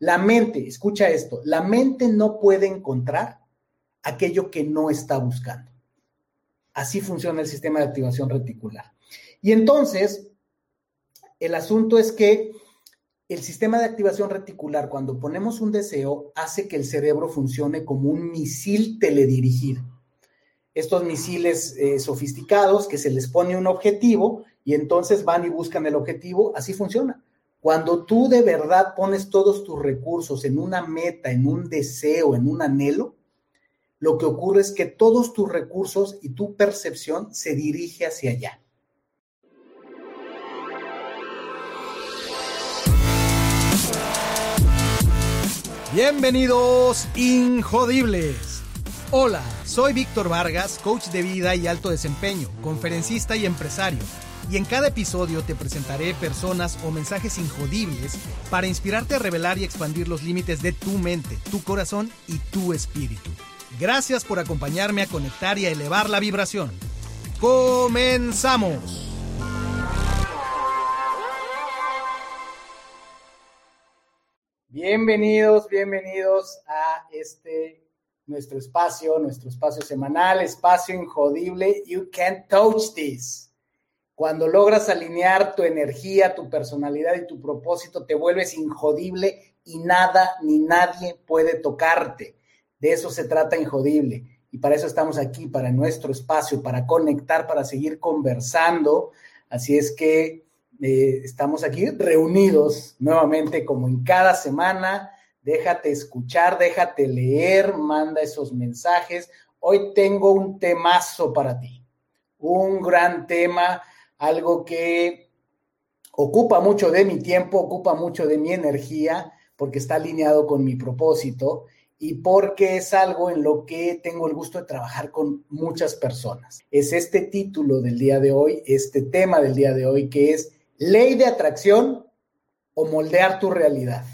La mente, escucha esto, la mente no puede encontrar aquello que no está buscando. Así funciona el sistema de activación reticular. Y entonces, el asunto es que el sistema de activación reticular, cuando ponemos un deseo, hace que el cerebro funcione como un misil teledirigido. Estos misiles eh, sofisticados que se les pone un objetivo y entonces van y buscan el objetivo, así funciona. Cuando tú de verdad pones todos tus recursos en una meta, en un deseo, en un anhelo, lo que ocurre es que todos tus recursos y tu percepción se dirige hacia allá. Bienvenidos, Injodibles. Hola, soy Víctor Vargas, coach de vida y alto desempeño, conferencista y empresario. Y en cada episodio te presentaré personas o mensajes injodibles para inspirarte a revelar y expandir los límites de tu mente, tu corazón y tu espíritu. Gracias por acompañarme a conectar y a elevar la vibración. ¡Comenzamos! Bienvenidos, bienvenidos a este nuestro espacio, nuestro espacio semanal, espacio injodible. You can't touch this. Cuando logras alinear tu energía, tu personalidad y tu propósito, te vuelves injodible y nada ni nadie puede tocarte. De eso se trata injodible. Y para eso estamos aquí, para nuestro espacio, para conectar, para seguir conversando. Así es que eh, estamos aquí reunidos nuevamente como en cada semana. Déjate escuchar, déjate leer, manda esos mensajes. Hoy tengo un temazo para ti, un gran tema, algo que ocupa mucho de mi tiempo, ocupa mucho de mi energía, porque está alineado con mi propósito y porque es algo en lo que tengo el gusto de trabajar con muchas personas. Es este título del día de hoy, este tema del día de hoy, que es ley de atracción o moldear tu realidad.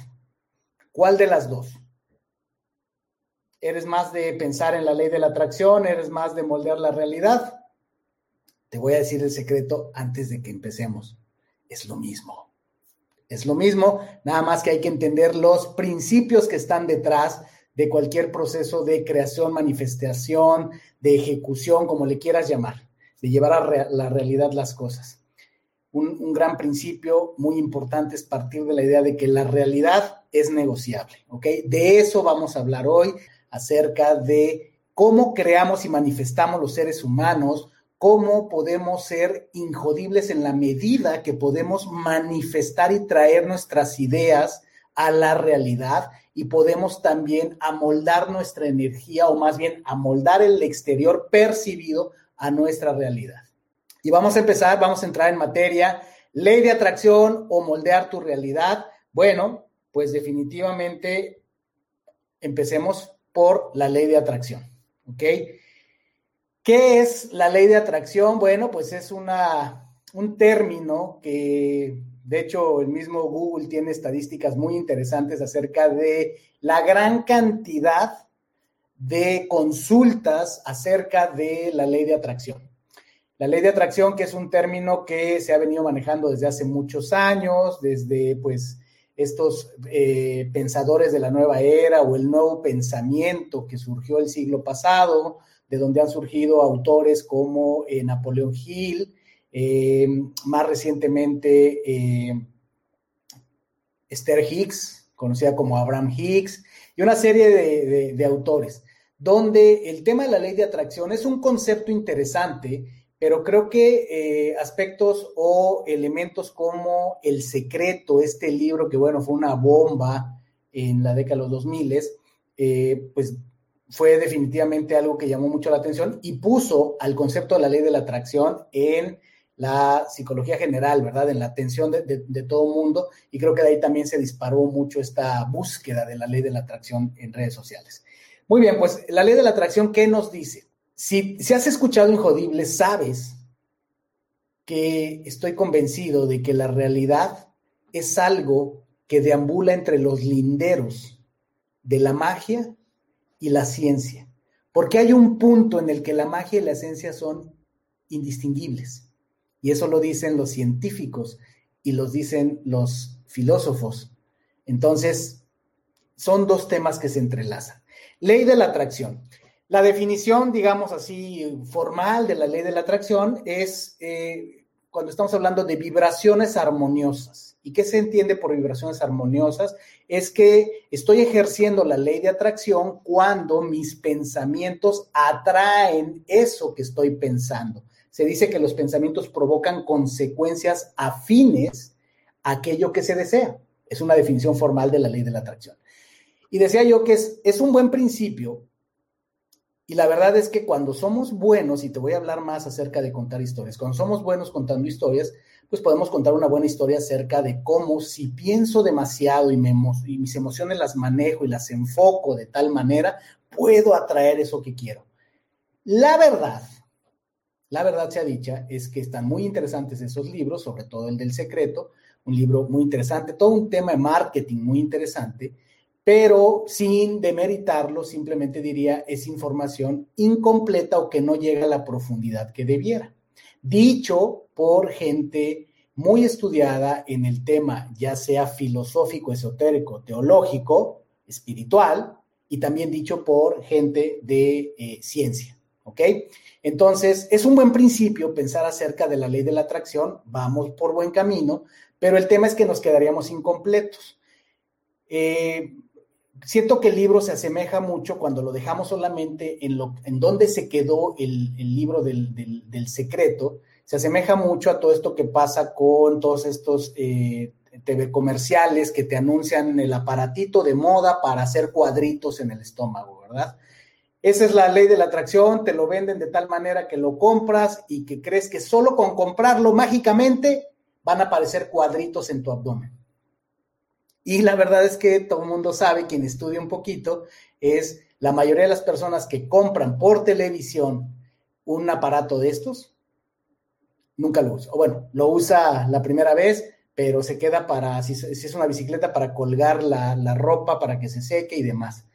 ¿Cuál de las dos? ¿Eres más de pensar en la ley de la atracción? ¿Eres más de moldear la realidad? Te voy a decir el secreto antes de que empecemos. Es lo mismo. Es lo mismo, nada más que hay que entender los principios que están detrás de cualquier proceso de creación, manifestación, de ejecución, como le quieras llamar, de llevar a la realidad las cosas un, gran principio muy importante es partir de la idea de que la realidad es negociable, ¿ok? De eso vamos a hablar hoy, acerca de cómo creamos y manifestamos los seres humanos, cómo podemos ser injodibles en la medida que podemos manifestar y traer nuestras ideas a la realidad y podemos también amoldar nuestra energía o más bien amoldar el exterior percibido a nuestra realidad. Y vamos a empezar, vamos a entrar en materia. Ley de atracción o moldear tu realidad. Bueno, pues definitivamente empecemos por la ley de atracción. ¿Ok? ¿Qué es la ley de atracción? Bueno, pues es una, un término que, de hecho, el mismo Google tiene estadísticas muy interesantes acerca de la gran cantidad de consultas acerca de la ley de atracción. La ley de atracción, que es un término que se ha venido manejando desde hace muchos años, desde pues estos eh, pensadores de la nueva era o el nuevo pensamiento que surgió el siglo pasado, de donde han surgido autores como eh, Napoleón Hill, eh, más recientemente Esther Hicks, conocida como Abraham Hicks, y una serie de autores, donde el tema de la ley de atracción es un concepto interesante pero creo que eh, aspectos o elementos como El Secreto, este libro que, bueno, fue una bomba en la década de los 2000, eh, pues fue definitivamente algo que llamó mucho la atención y puso al concepto de la ley de la atracción en la psicología general, ¿verdad? En la atención de, todo mundo y creo que de ahí también se disparó mucho esta búsqueda de la ley de la atracción en redes sociales. Muy bien, pues la ley de la atracción, ¿qué nos dice? Si, has escuchado Injodible, sabes que estoy convencido de que la realidad es algo que deambula entre los linderos de la magia y la ciencia, porque hay un punto en el que la magia y la ciencia son indistinguibles, y eso lo dicen los científicos y los dicen los filósofos. Entonces, son dos temas que se entrelazan. Ley de la atracción. La definición, digamos así, formal de la ley de la atracción es eh, cuando estamos hablando de vibraciones armoniosas. ¿Y qué se entiende por vibraciones armoniosas? Es que estoy ejerciendo la ley de atracción cuando mis pensamientos atraen eso que estoy pensando. Se dice que los pensamientos provocan consecuencias afines a aquello que se desea. Es una definición formal de la ley de la atracción. Y decía yo que es, un buen principio y la verdad es que cuando somos buenos, y te voy a hablar más acerca de contar historias, cuando somos buenos contando historias, pues podemos contar una buena historia acerca de cómo si pienso demasiado y, mis emociones las manejo y las enfoco de tal manera, puedo atraer eso que quiero. La verdad, la verdad sea dicha, es que están muy interesantes esos libros, sobre todo el del secreto, un libro muy interesante, todo un tema de marketing muy interesante, pero sin demeritarlo, simplemente diría es información incompleta o que no llega a la profundidad que debiera. Dicho por gente muy estudiada en el tema, ya sea filosófico, esotérico, teológico, espiritual, y también dicho por gente de eh, ciencia. ¿Ok? Entonces, es un buen principio pensar acerca de la ley de la atracción, vamos por buen camino, pero el tema es que nos quedaríamos incompletos. Eh, siento que el libro se asemeja mucho cuando lo dejamos solamente en, lo, en donde se quedó el, libro del, secreto, se asemeja mucho a todo esto que pasa con todos estos eh, TV comerciales que te anuncian el aparatito de moda para hacer cuadritos en el estómago, ¿verdad? Esa es la ley de la atracción, te lo venden de tal manera que lo compras y que crees que solo con comprarlo mágicamente van a aparecer cuadritos en tu abdomen. Y la verdad es que todo el mundo sabe, quien estudia un poquito, es la mayoría de las personas que compran por televisión un aparato de estos, nunca lo usa. O bueno, lo usa la primera vez, pero se queda para, si, es una bicicleta, para colgar la, la ropa, para que se seque y demás.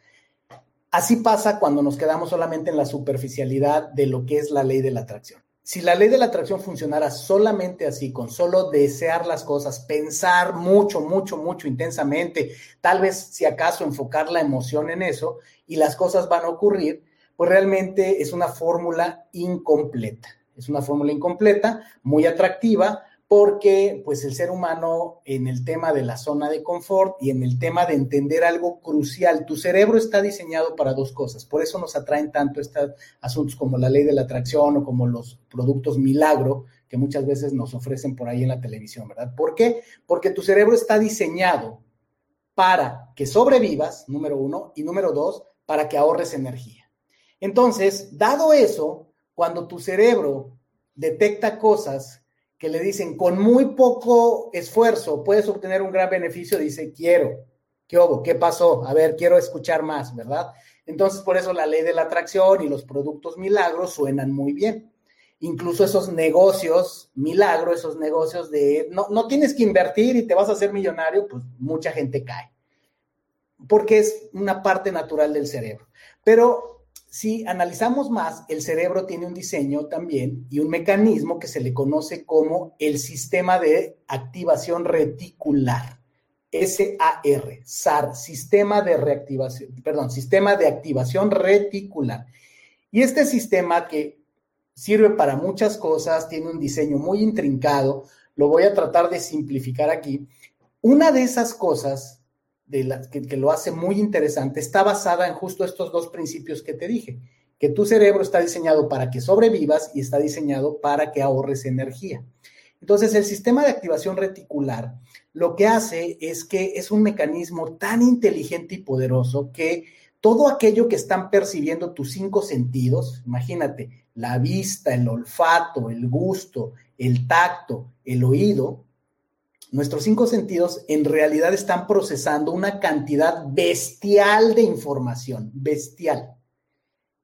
Así pasa cuando nos quedamos solamente en la superficialidad de lo que es la ley de la atracción si la ley de la atracción funcionara solamente así, con solo desear las cosas, pensar mucho, mucho, mucho intensamente, tal vez si acaso enfocar la emoción en eso y las cosas van a ocurrir, pues realmente es una fórmula incompleta. Es una fórmula incompleta, muy atractiva, porque pues el ser humano en el tema de la zona de confort y en el tema de entender algo crucial, tu cerebro está diseñado para dos cosas, por eso nos atraen tanto estos asuntos como la ley de la atracción o como los productos milagro que muchas veces nos ofrecen por ahí en la televisión, ¿verdad? ¿Por qué? Porque tu cerebro está diseñado para que sobrevivas, número uno, y número dos, para que ahorres energía. Entonces, dado eso, cuando tu cerebro detecta cosas que le dicen con muy poco esfuerzo puedes obtener un gran beneficio, dice, quiero, ¿qué hubo? ¿Qué pasó? A ver, quiero escuchar más, ¿verdad? Entonces, por eso la ley de la atracción y los productos milagros suenan muy bien. Incluso esos negocios milagros, esos negocios de no, no tienes que invertir y te vas a hacer millonario, pues mucha gente cae. Porque es una parte natural del cerebro. Pero si analizamos más, el cerebro tiene un diseño también y un mecanismo que se le conoce como el sistema de activación reticular. SAR, SAR, sistema de reactivación, perdón, sistema de activación reticular. Y este sistema que sirve para muchas cosas, tiene un diseño muy intrincado, lo voy a tratar de simplificar aquí. Una de esas cosas que, lo hace muy interesante está basada en justo estos dos principios que te dije, que tu cerebro está diseñado para que sobrevivas y está diseñado para que ahorres energía. Entonces, el sistema de activación reticular lo que hace es que es un mecanismo tan inteligente y poderoso que todo aquello que están percibiendo tus cinco sentidos, imagínate, la vista, el olfato, el gusto, el tacto, el oído, nuestros cinco sentidos en realidad están procesando una cantidad bestial de información, bestial,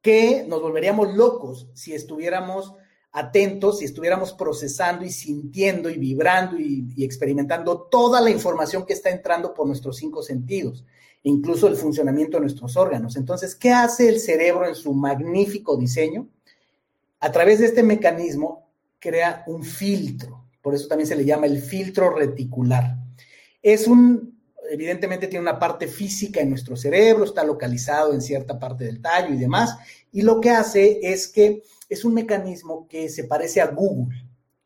que nos volveríamos locos si estuviéramos atentos, si estuviéramos procesando y sintiendo y vibrando y, experimentando toda la información que está entrando por nuestros cinco sentidos, incluso el funcionamiento de nuestros órganos. Entonces, ¿qué hace el cerebro en su magnífico diseño? A través de este mecanismo crea un filtro por eso también se le llama el filtro reticular. Es un, evidentemente tiene una parte física en nuestro cerebro, está localizado en cierta parte del tallo y demás, y lo que hace es que es un mecanismo que se parece a Google.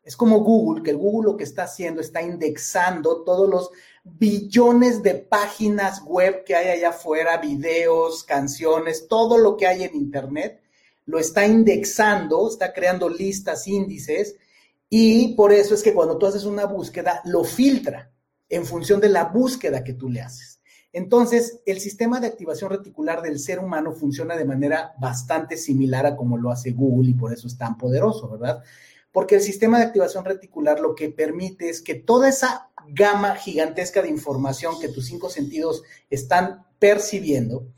Es como Google, que el Google lo que está haciendo está indexando todos los billones de páginas web que hay allá afuera, videos, canciones, todo lo que hay en Internet, lo está indexando, está creando listas, índices, y por eso es que cuando tú haces una búsqueda, lo filtra en función de la búsqueda que tú le haces. Entonces, el sistema de activación reticular del ser humano funciona de manera bastante similar a como lo hace Google y por eso es tan poderoso, ¿verdad? Porque el sistema de activación reticular lo que permite es que toda esa gama gigantesca de información que tus cinco sentidos están percibiendo,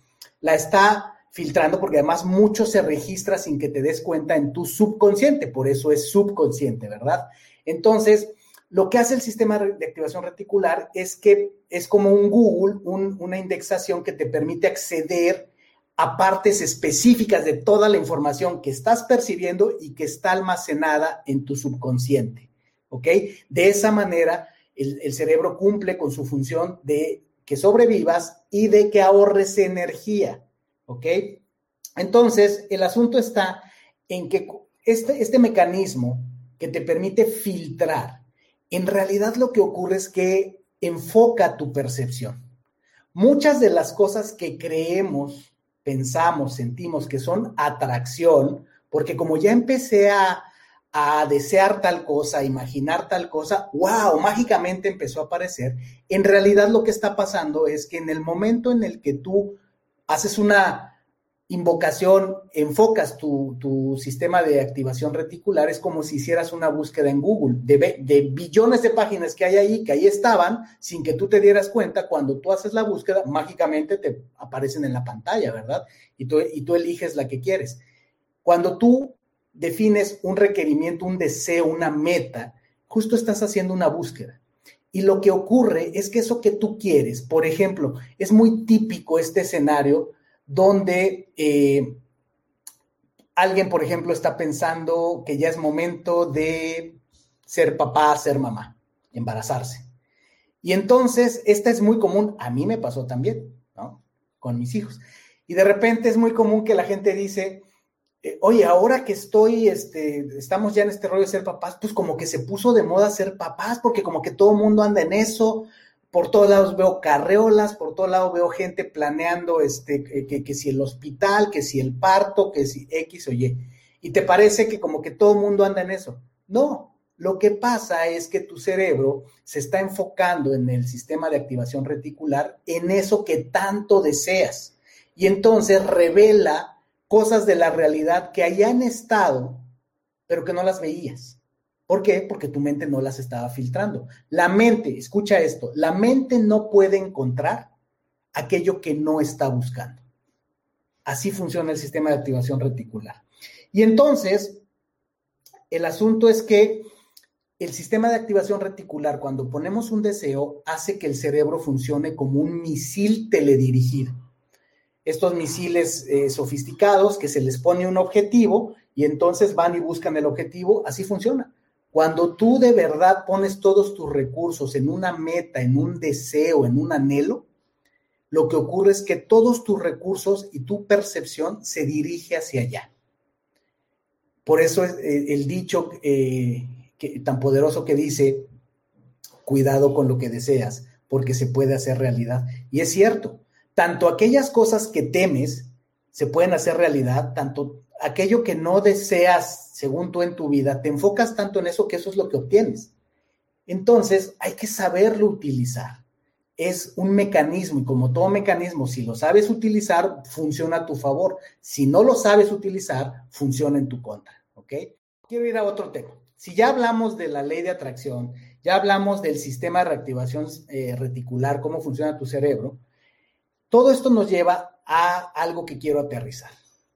la está filtrando porque además mucho se registra sin que te des cuenta en tu subconsciente, por eso es subconsciente, ¿verdad? Entonces, lo que hace el sistema de activación reticular es que es como un Google, una indexación que te permite acceder a partes específicas de toda la información que estás percibiendo y que está almacenada en tu subconsciente. ¿Ok? De esa manera, el, el cerebro cumple con su función de que sobrevivas y de que ahorres energía. ¿Ok? Entonces, el asunto está en que este, este mecanismo que te permite filtrar en realidad lo que ocurre es que enfoca tu percepción. Muchas de las cosas que creemos, pensamos, sentimos que son atracción, porque como ya empecé a, desear tal cosa, a imaginar tal cosa, wow, mágicamente empezó a aparecer. En realidad lo que está pasando es que en el momento en el que tú haces una invocación, enfocas tu, sistema de activación reticular, es como si hicieras una búsqueda en Google de, billones de páginas que hay ahí, que ahí estaban, sin que tú te dieras cuenta, cuando tú haces la búsqueda, mágicamente te aparecen en la pantalla, ¿verdad? Y tú eliges la que quieres. Cuando tú defines un requerimiento, un deseo, una meta, justo estás haciendo una búsqueda. Y lo que ocurre es que eso que tú quieres, por ejemplo, es muy típico este escenario, donde eh, alguien, por ejemplo, está pensando que ya es momento de ser papá, ser mamá, embarazarse. Y entonces, esta es muy común, a mí me pasó también, ¿no? Con mis hijos. Y de repente es muy común que la gente dice, eh, oye, ahora que estoy, este, estamos ya en este rollo de ser papás, pues como que se puso de moda ser papás, porque como que todo el mundo anda en eso, por todos lados veo carreolas, por todos lados veo gente planeando este, que, si el hospital, que si el parto, que si X o Y. Y te parece que como que todo el mundo anda en eso. No, lo que pasa es que tu cerebro se está enfocando en el sistema de activación reticular, en eso que tanto deseas. Y entonces revela cosas de la realidad que hayan estado, pero que no las veías. ¿Por qué? Porque tu mente no las estaba filtrando. La mente, escucha esto, la mente no puede encontrar aquello que no está buscando. Así funciona el sistema de activación reticular. Y entonces, el asunto es que el sistema de activación reticular, cuando ponemos un deseo, hace que el cerebro funcione como un misil teledirigido. Estos misiles eh, sofisticados que se les pone un objetivo y entonces van y buscan el objetivo, así funciona. Cuando tú de verdad pones todos tus recursos en una meta, en un deseo, en un anhelo, lo que ocurre es que todos tus recursos y tu percepción se dirige hacia allá. Por eso es eh, el dicho eh, tan poderoso que dice, cuidado con lo que deseas, porque se puede hacer realidad. Y es cierto, tanto aquellas cosas que temes se pueden hacer realidad, tanto aquello que no deseas según tú en tu vida, te enfocas tanto en eso que eso es lo que obtienes. Entonces, hay que saberlo utilizar. Es un mecanismo y como todo mecanismo, si lo sabes utilizar, funciona a tu favor. Si no lo sabes utilizar, funciona en tu contra. ¿Ok? Quiero ir a otro tema. Si ya hablamos de la ley de atracción, ya hablamos del sistema de reactivación eh, reticular, cómo funciona tu cerebro, todo esto nos lleva a algo que quiero aterrizar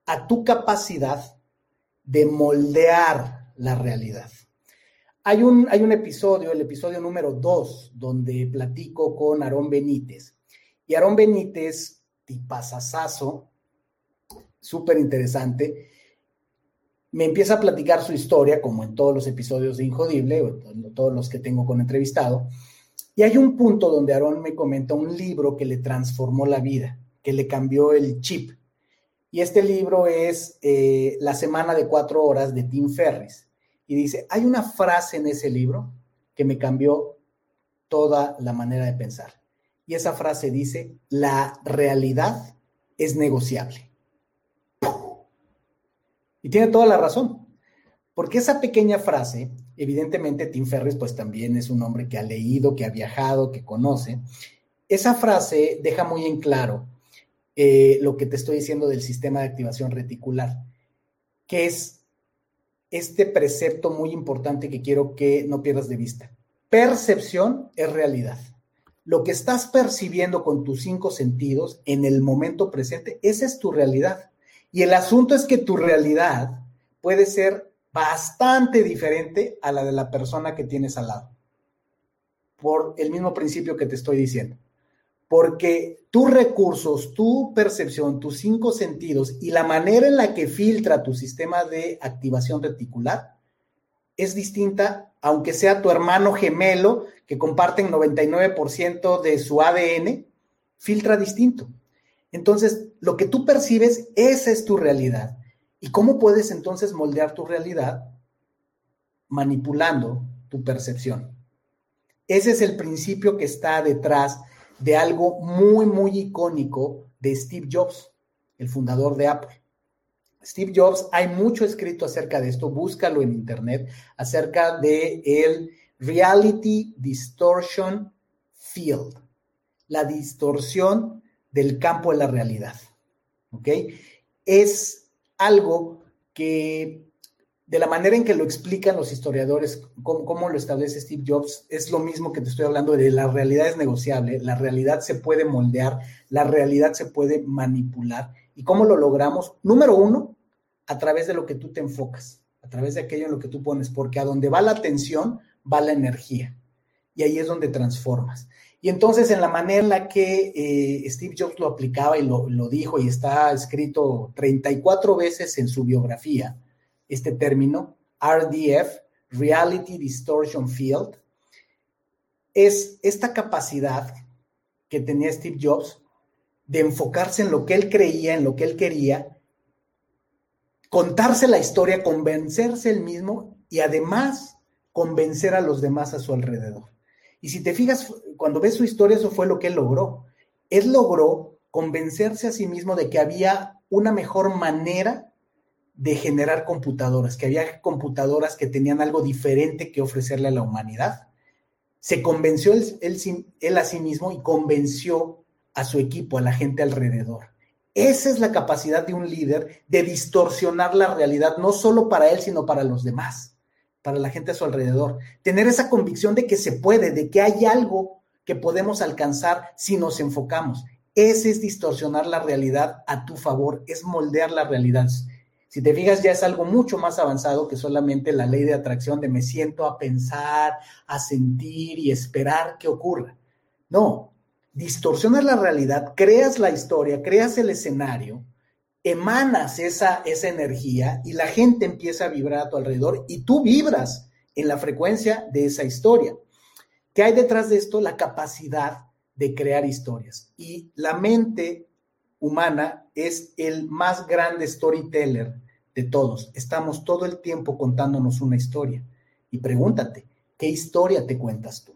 a tu capacidad de moldear la realidad. Hay un, hay un episodio, el episodio número 2, donde platico con Aarón Benítez. Y Aarón Benítez, tipazazazo, súper interesante, me empieza a platicar su historia, como en todos los episodios de Injodible, o todos los que tengo con entrevistado, Y hay un punto donde Aarón me comenta un libro que le transformó la vida, que le cambió el chip. Y este libro es eh, La Semana de Cuatro Horas de Tim Ferris. Y dice, hay una frase en ese libro que me cambió toda la manera de pensar. Y esa frase dice, la realidad es negociable. Y tiene toda la razón, porque esa pequeña frase, evidentemente Tim Ferris pues también es un hombre que ha leído, que ha viajado, que conoce. Esa frase deja muy en claro eh, lo que te estoy diciendo del sistema de activación reticular, que es este precepto muy importante que quiero que no pierdas de vista. Percepción es realidad. Lo que estás percibiendo con tus cinco sentidos en el momento presente, esa es tu realidad. Y el asunto es que tu realidad puede ser bastante diferente a la de la persona que tienes al lado. Por el mismo principio que te estoy diciendo. Porque tus recursos, tu percepción, tus cinco sentidos y la manera en la que filtra tu sistema de activación reticular es distinta, aunque sea tu hermano gemelo que comparten 99% de su ADN, filtra distinto. Entonces, lo que tú percibes, esa es tu realidad. ¿Y cómo puedes entonces moldear tu realidad? Manipulando tu percepción. Ese es el principio que está detrás de algo muy, muy icónico de Steve Jobs, el fundador de Apple. Steve Jobs, hay mucho escrito acerca de esto, búscalo en internet, acerca de el Reality Distortion Field, la distorsión del campo de la realidad. ¿Ok? Es algo que, de la manera en que lo explican los historiadores, cómo, lo establece Steve Jobs, es lo mismo que te estoy hablando de la realidad es negociable, la realidad se puede moldear, la realidad se puede manipular. ¿Y cómo lo logramos? Número uno, a través de lo que tú te enfocas, a través de aquello en lo que tú pones, porque a donde va la atención va la energía. Y ahí es donde transformas. Y entonces en la manera en la que eh, Steve Jobs lo aplicaba y lo, dijo y está escrito 34 veces en su biografía, este término, RDF, Reality Distortion Field, es esta capacidad que tenía Steve Jobs de enfocarse en lo que él creía, en lo que él quería, contarse la historia, convencerse él mismo y además convencer a los demás a su alrededor. Y si te fijas, cuando ves su historia, eso fue lo que él logró. Él logró convencerse a sí mismo de que había una mejor manera de generar computadoras, que había computadoras que tenían algo diferente que ofrecerle a la humanidad. Se convenció él, él, a sí mismo y convenció a su equipo, a la gente alrededor. Esa es la capacidad de un líder de distorsionar la realidad, no solo para él, sino para los demás, para la gente a su alrededor. Tener esa convicción de que se puede, de que hay algo que podemos alcanzar si nos enfocamos. Ese es distorsionar la realidad a tu favor, es moldear la realidad. Si te fijas, ya es algo mucho más avanzado que solamente la ley de atracción de me siento a pensar, a sentir y esperar que ocurra. No, distorsionas la realidad, creas la historia, creas el escenario, emanas esa, esa energía y la gente empieza a vibrar a tu alrededor y tú vibras en la frecuencia de esa historia. ¿Qué hay detrás de esto? La capacidad de crear historias. Y la mente humana es el más grande storyteller de todos. Estamos todo el tiempo contándonos una historia. Y pregúntate, ¿qué historia te cuentas tú?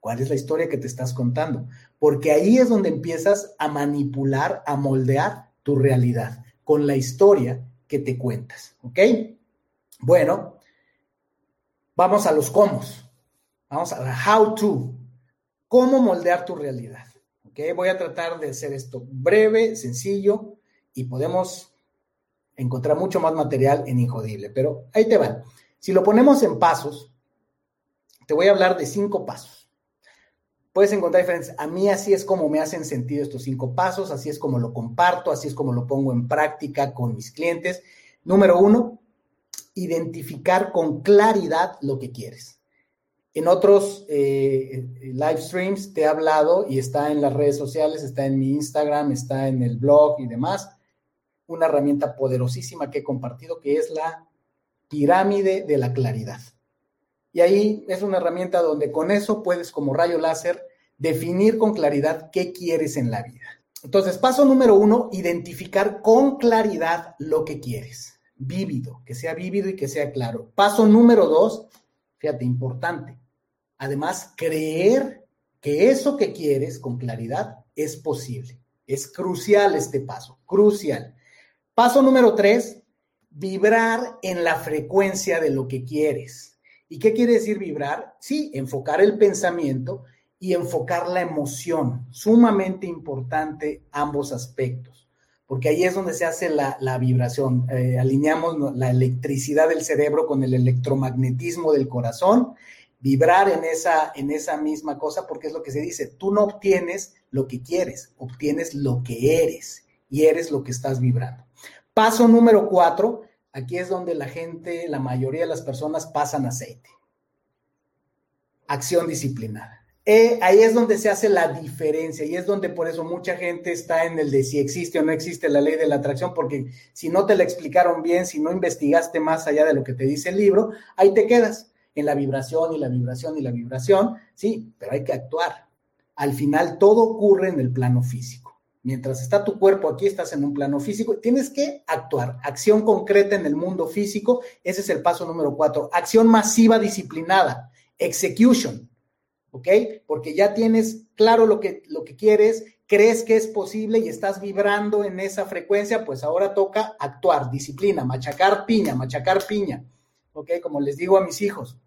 ¿Cuál es la historia que te estás contando? Porque ahí es donde empiezas a manipular, a moldear tu realidad con la historia que te cuentas. ¿Ok? Bueno, vamos a los cómo. Vamos a la how to. ¿Cómo moldear tu realidad? ¿Ok? Voy a tratar de hacer esto breve, sencillo y podemos encontrar mucho más material en Injodible. Pero ahí te van. Si lo ponemos en pasos, te voy a hablar de cinco pasos puedes encontrar diferentes. A mí así es como me hacen sentido estos cinco pasos, así es como lo comparto, así es como lo pongo en práctica con mis clientes. Número uno, identificar con claridad lo que quieres. En otros eh, live streams te he hablado y está en las redes sociales, está en mi Instagram, está en el blog y demás, una herramienta poderosísima que he compartido que es la pirámide de la claridad. Y ahí es una herramienta donde con eso puedes, como rayo láser, definir con claridad qué quieres en la vida. Entonces, paso número uno, identificar con claridad lo que quieres. Vívido, que sea vívido y que sea claro. Paso número dos, fíjate, importante. Además, creer que eso que quieres con claridad es posible. Es crucial este paso, crucial. Paso número tres, vibrar en la frecuencia de lo que quieres. ¿Y qué quiere decir vibrar? Sí, enfocar el pensamiento y enfocar la emoción. Sumamente importante ambos aspectos, porque ahí es donde se hace la, vibración. Eh, alineamos la electricidad del cerebro con el electromagnetismo del corazón vibrar en esa, en esa misma cosa, porque es lo que se dice, tú no obtienes lo que quieres, obtienes lo que eres y eres lo que estás vibrando. Paso número cuatro, aquí es donde la gente, la mayoría de las personas pasan aceite. Acción disciplinada. Eh, ahí es donde se hace la diferencia y es donde por eso mucha gente está en el de si existe o no existe la ley de la atracción, porque si no te la explicaron bien, si no investigaste más allá de lo que te dice el libro, ahí te quedas en la vibración y la vibración y la vibración, sí, pero hay que actuar. Al final todo ocurre en el plano físico. Mientras está tu cuerpo aquí, estás en un plano físico, tienes que actuar. Acción concreta en el mundo físico, ese es el paso número cuatro. Acción masiva disciplinada, execution, ¿ok? Porque ya tienes claro lo que, lo que quieres, crees que es posible y estás vibrando en esa frecuencia, pues ahora toca actuar, disciplina, machacar piña, machacar piña. ¿ok? Como les digo a mis hijos,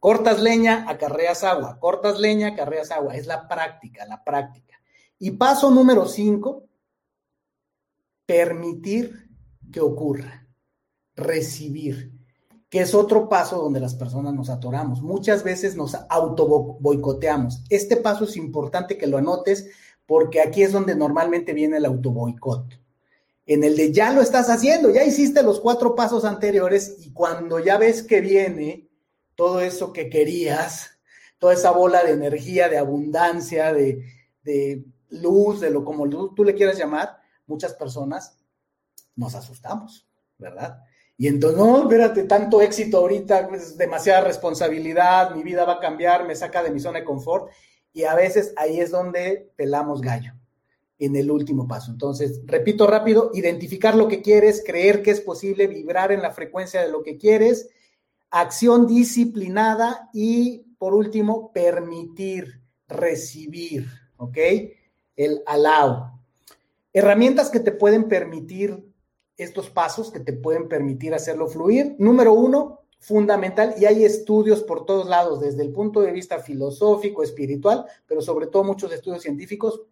cortas leña, acarreas agua, cortas leña, acarreas agua, es la práctica, la práctica. Y paso número cinco, permitir que ocurra, recibir, que es otro paso donde las personas nos atoramos. Muchas veces nos auto boicoteamos. Este paso es importante que lo anotes porque aquí es donde normalmente viene el auto boicot en el de ya lo estás haciendo, ya hiciste los cuatro pasos anteriores y cuando ya ves que viene todo eso que querías, toda esa bola de energía, de abundancia, de, luz, de lo como tú, le quieras llamar, muchas personas nos asustamos, ¿verdad? Y entonces, no, espérate, tanto éxito ahorita, es demasiada responsabilidad, mi vida va a cambiar, me saca de mi zona de confort. Y a veces ahí es donde pelamos gallo en el último paso. Entonces, repito rápido, identificar lo que quieres, creer que es posible, vibrar en la frecuencia de lo que quieres, acción disciplinada y, por último, permitir, recibir, ¿ok? El allow. Herramientas que te pueden permitir estos pasos, que te pueden permitir hacerlo fluir. Número uno, fundamental, y hay estudios por todos lados, desde el punto de vista filosófico, espiritual, pero sobre todo muchos estudios científicos,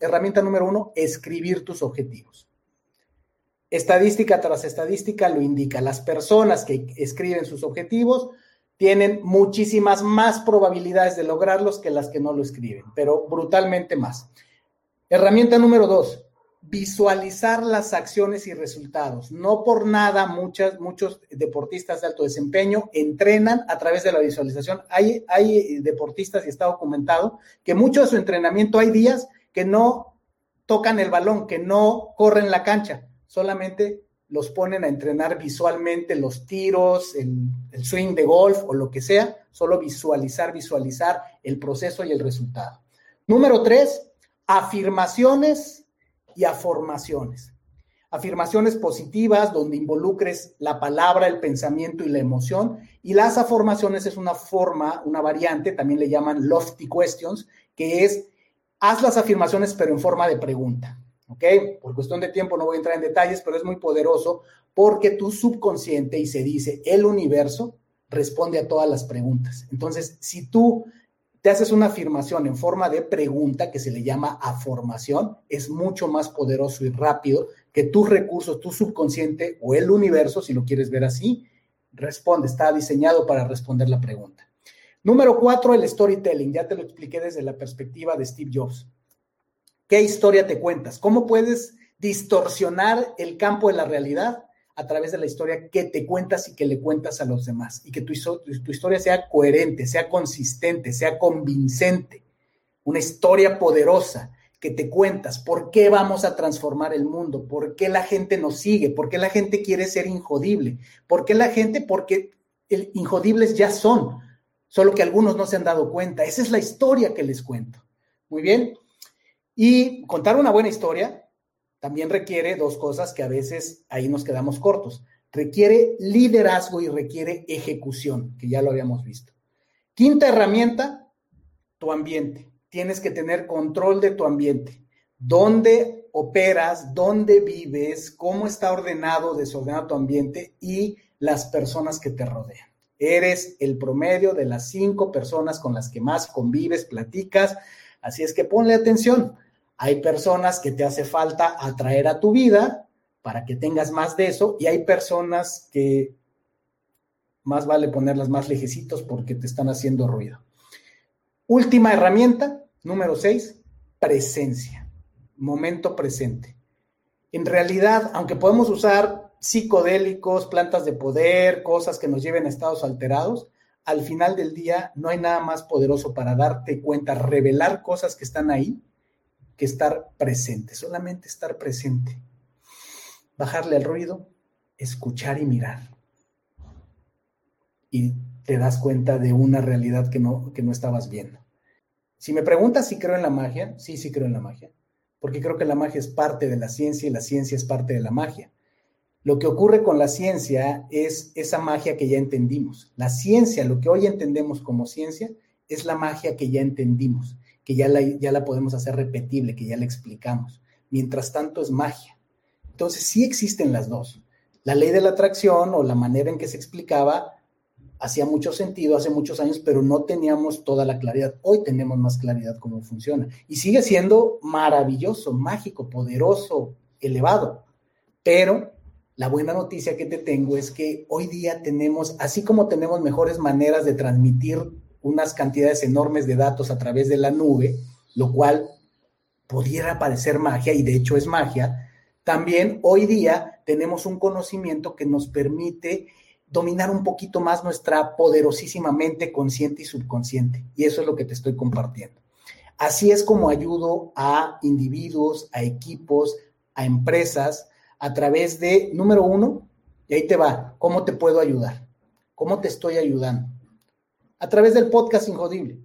herramienta número uno, escribir tus objetivos. Estadística tras estadística lo indica. Las personas que escriben sus objetivos tienen muchísimas más probabilidades de lograrlos que las que no lo escriben, pero brutalmente más. Herramienta número dos, visualizar las acciones y resultados. No por nada muchas, muchos deportistas de alto desempeño entrenan a través de la visualización. Hay, hay deportistas, y está documentado, que mucho de su entrenamiento hay días que no tocan el balón, que no corren la cancha, solamente los ponen a entrenar visualmente los tiros, el, swing de golf o lo que sea, solo visualizar, visualizar el proceso y el resultado. Número tres, afirmaciones y afirmaciones. Afirmaciones positivas donde involucres la palabra, el pensamiento y la emoción. Y las afirmaciones es una forma, una variante, también le llaman lofty questions, que es haz las afirmaciones pero en forma de pregunta, ¿ok? Por cuestión de tiempo no voy a entrar en detalles, pero es muy poderoso porque tu subconsciente, y se dice, el universo responde a todas las preguntas. Entonces, si tú te haces una afirmación en forma de pregunta, que se le llama afirmación, es mucho más poderoso y rápido que tus recursos, tu subconsciente o el universo, si lo quieres ver así, responde, está diseñado para responder la pregunta. Número cuatro, el storytelling. Ya te lo expliqué desde la perspectiva de Steve Jobs. ¿Qué historia te cuentas? ¿Cómo puedes distorsionar el campo de la realidad a través de la historia que te cuentas y que le cuentas a los demás? Y que tu, historia sea coherente, sea consistente, sea convincente. Una historia poderosa que te cuentas, por qué vamos a transformar el mundo, por qué la gente nos sigue, por qué la gente quiere ser injodible, por qué la gente, porque el, injodibles ya son, solo que algunos no se han dado cuenta. Esa es la historia que les cuento. Muy bien. Y contar una buena historia también requiere dos cosas que a veces ahí nos quedamos cortos. Requiere liderazgo y requiere ejecución, que ya lo habíamos visto. Quinta herramienta, tu ambiente. Tienes que tener control de tu ambiente. ¿Dónde operas? ¿Dónde vives? ¿Cómo está ordenado, desordenado tu ambiente? Y las personas que te rodean. Eres el promedio de las cinco personas con las que más convives, platicas. Así es que ponle atención. Hay personas que te hace falta atraer a tu vida para que tengas más de eso y hay personas que más vale ponerlas más lejecitos porque te están haciendo ruido. Última herramienta, número seis, presencia, momento presente. En realidad, aunque podemos usar psicodélicos, plantas de poder, cosas que nos lleven a estados alterados, al final del día no hay nada más poderoso para darte cuenta, revelar cosas que están ahí, que estar presente, solamente estar presente. Bajarle al ruido, escuchar y mirar. Y te das cuenta de una realidad que no, que no estabas viendo. Si me preguntas si creo en la magia, sí, sí creo en la magia, porque creo que la magia es parte de la ciencia y la ciencia es parte de la magia. Lo que ocurre con la ciencia es esa magia que ya entendimos. La ciencia, lo que hoy entendemos como ciencia, es la magia que ya entendimos que ya la, ya la podemos hacer repetible, que ya la explicamos. Mientras tanto es magia. Entonces sí existen las dos. La ley de la atracción o la manera en que se explicaba hacía mucho sentido hace muchos años, pero no teníamos toda la claridad. Hoy tenemos más claridad cómo funciona. Y sigue siendo maravilloso, mágico, poderoso, elevado. Pero la buena noticia que te tengo es que hoy día tenemos, así como tenemos mejores maneras de transmitir unas cantidades enormes de datos a través de la nube, lo cual pudiera parecer magia, y de hecho es magia, también hoy día tenemos un conocimiento que nos permite dominar un poquito más nuestra poderosísima mente consciente y subconsciente. Y eso es lo que te estoy compartiendo. Así es como ayudo a individuos, a equipos, a empresas, a través de, número uno, y ahí te va, ¿cómo te puedo ayudar? ¿Cómo te estoy ayudando? A través del podcast Injodible.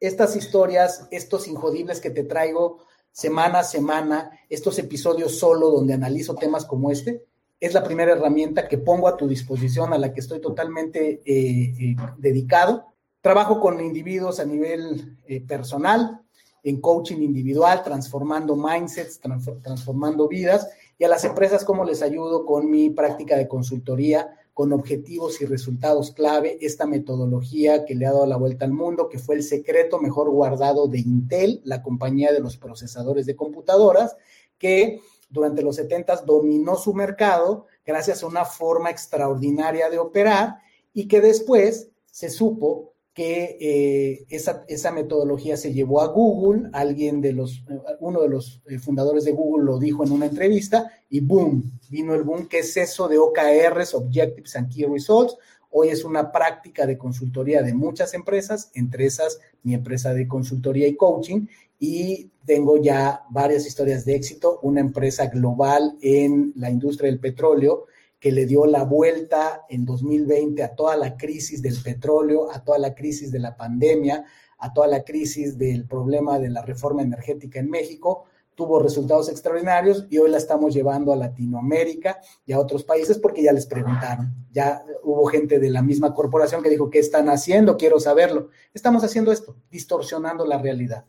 Estas historias, estos injodibles que te traigo semana a semana, estos episodios solo donde analizo temas como este, es la primera herramienta que pongo a tu disposición, a la que estoy totalmente eh, eh, dedicado. Trabajo con individuos a nivel eh, personal, en coaching individual, transformando mindsets, transformando vidas, y a las empresas cómo les ayudo con mi práctica de consultoría con objetivos y resultados clave, esta metodología que le ha dado la vuelta al mundo, que fue el secreto mejor guardado de Intel, la compañía de los procesadores de computadoras, que durante los 70 dominó su mercado gracias a una forma extraordinaria de operar y que después se supo que eh, esa, metodología se llevó a Google, alguien de los, uno de los eh, fundadores de Google lo dijo en una entrevista, y boom, vino el boom, que es eso de OKRs, Objectives and Key Results. Hoy es una práctica de consultoría de muchas empresas, entre esas mi empresa de consultoría y coaching, y tengo ya varias historias de éxito, una empresa global en la industria del petróleo, que le dio la vuelta en 2020 a toda la crisis del petróleo, a toda la crisis de la pandemia, a toda la crisis del problema de la reforma energética en México, tuvo resultados extraordinarios y hoy la estamos llevando a Latinoamérica y a otros países porque ya les preguntaron, ya hubo gente de la misma corporación que dijo, ¿qué están haciendo? Quiero saberlo. Estamos haciendo esto, distorsionando la realidad.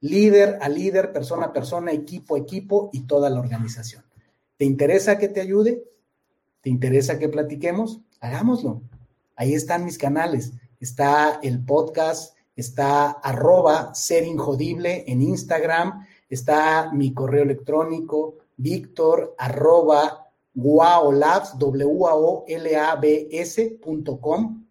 Líder a líder, persona a persona, equipo a equipo y toda la organización. ¿Te interesa que te ayude? ¿Te interesa que platiquemos? Hagámoslo. Ahí están mis canales. Está el podcast, está arroba ser injodible en Instagram, está mi correo electrónico, Víctor arroba waolabs, w a o l a b s.com.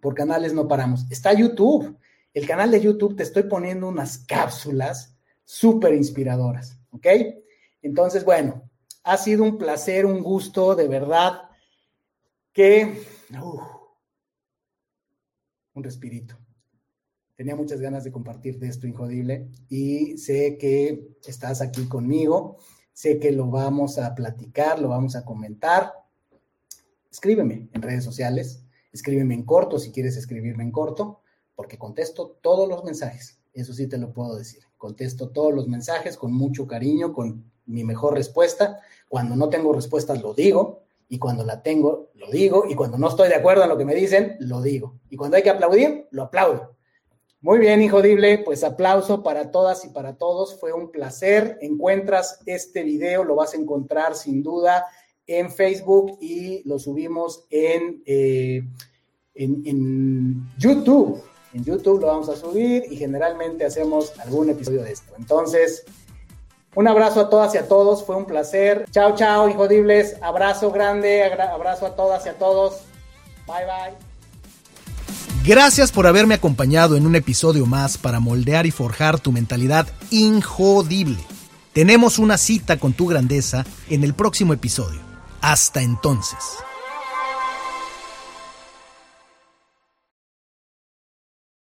Por canales no paramos. Está YouTube. El canal de YouTube te estoy poniendo unas cápsulas súper inspiradoras, ¿ok? Entonces, bueno, ha sido un placer, un gusto, de verdad, que... un respirito. Tenía muchas ganas de compartir de esto injodible y sé que estás aquí conmigo, sé que lo vamos a platicar, lo vamos a comentar. Escríbeme en redes sociales, Escríbeme en corto si quieres escribirme en corto, porque contesto todos los mensajes. Eso sí te lo puedo decir. Contesto todos los mensajes con mucho cariño, con mi mejor respuesta. Cuando no tengo respuestas, lo digo. Y cuando la tengo, lo digo. Y cuando no estoy de acuerdo en lo que me dicen, lo digo. Y cuando hay que aplaudir, lo aplaudo. Muy bien, Injodible, pues aplauso para todas y para todos. Fue un placer. Encuentras este video, lo vas a encontrar sin duda en Facebook y lo subimos en, eh, en, en, YouTube. En YouTube lo vamos a subir y generalmente hacemos algún episodio de esto. Entonces, un abrazo a todas y a todos, fue un placer. Chao, chao, hijodibles. Abrazo grande, abrazo a todas y a todos. Bye, bye. Gracias por haberme acompañado en un episodio más para moldear y forjar tu mentalidad injodible. Tenemos una cita con tu grandeza en el próximo episodio. Hasta entonces.